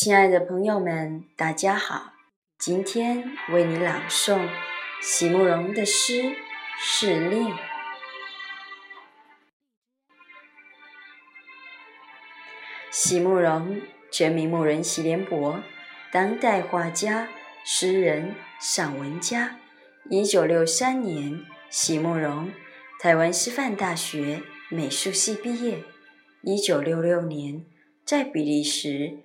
亲爱的朋友们，大家好！今天为你朗诵席慕容的诗《试令》。席慕容，全名慕人席联博，当代画家、诗人、散文家。一九六三年，席慕容台湾师范大学美术系毕业。一九六六年，在比利时。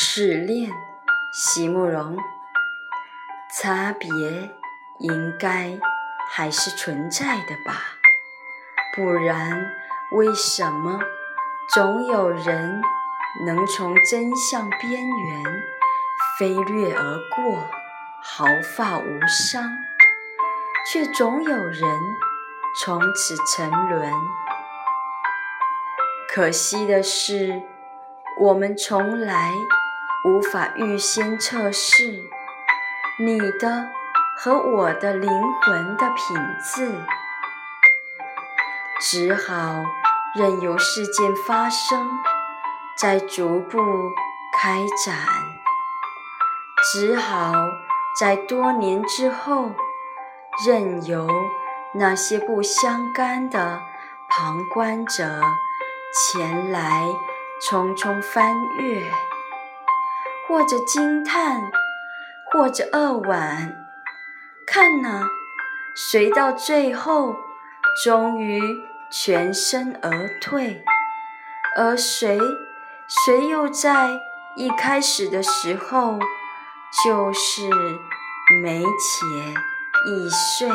试炼，席慕容。差别应该还是存在的吧，不然为什么总有人能从真相边缘飞掠而过，毫发无伤，却总有人从此沉沦？可惜的是，我们从来。无法预先测试。你的和我的灵魂的品质，只好任由事件发生，再逐步开展；只好在多年之后，任由那些不相干的旁观者前来匆匆翻阅。或者惊叹，或者扼腕，看呐，谁到最后终于全身而退，而谁，谁又在一开始的时候就是没且易碎。